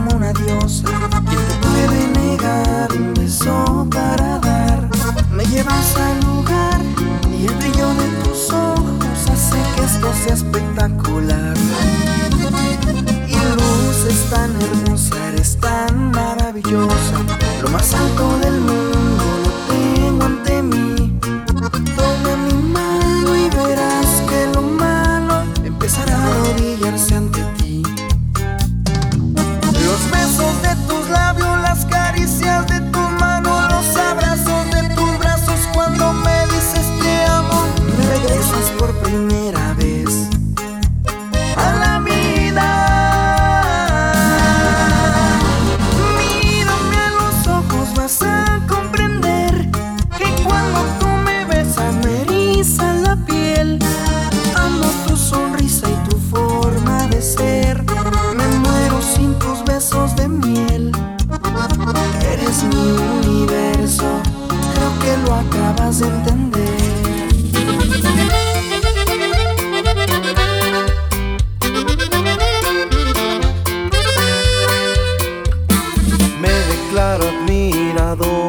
como una diosa. admirado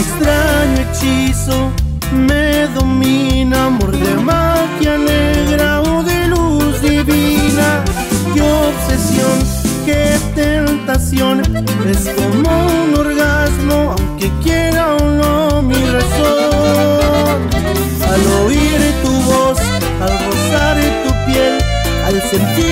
extraño hechizo me domina, amor de magia negra o de luz divina. Qué obsesión, qué tentación, es como un orgasmo, aunque quiera o no mi razón. Al oír tu voz, al rozar tu piel, al sentir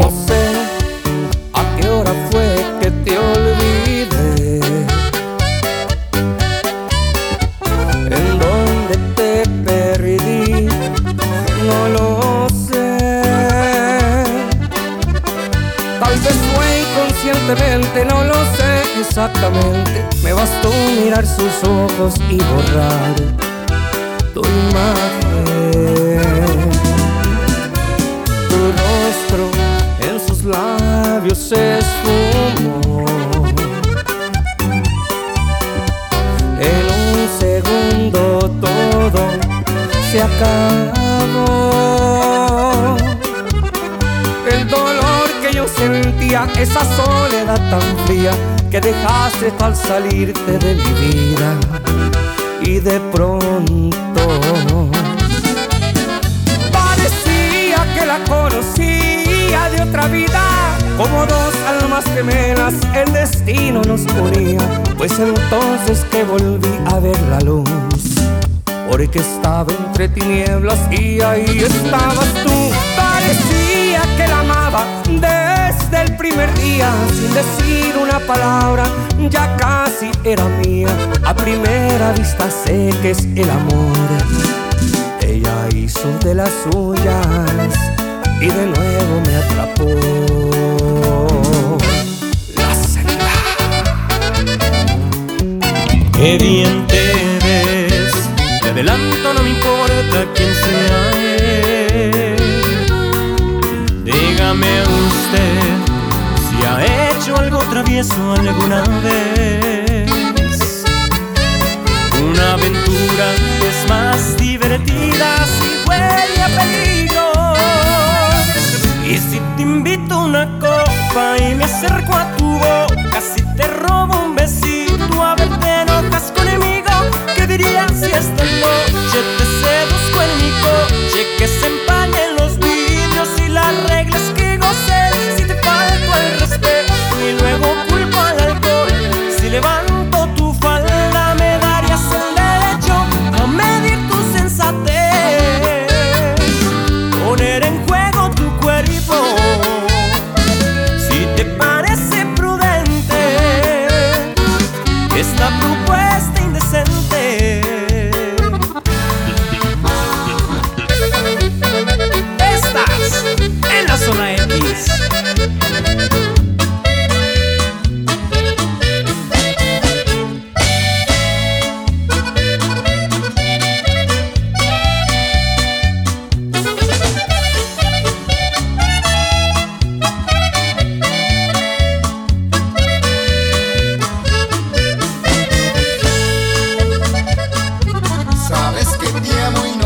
No sé a qué hora fue que te olvidé. En dónde te perdí, no lo sé. Tal vez fue inconscientemente, no lo sé exactamente. Me bastó mirar sus ojos y borrar tu imagen labios se esfumó. En un segundo todo se acabó. El dolor que yo sentía, esa soledad tan fría que dejaste al salirte de mi vida. Y de pronto vida. Como dos almas gemelas, el destino nos unía. Pues entonces que volví a ver la luz. Porque estaba entre tinieblas y ahí estabas tú. Parecía que la amaba desde el primer día. Sin decir una palabra, ya casi era mía. A primera vista sé que es el amor. Ella hizo de las suyas y de nuevo me atrapó. Qué te te adelanto, no me importa quién sea él. Dígame usted si ha hecho algo travieso alguna vez. muy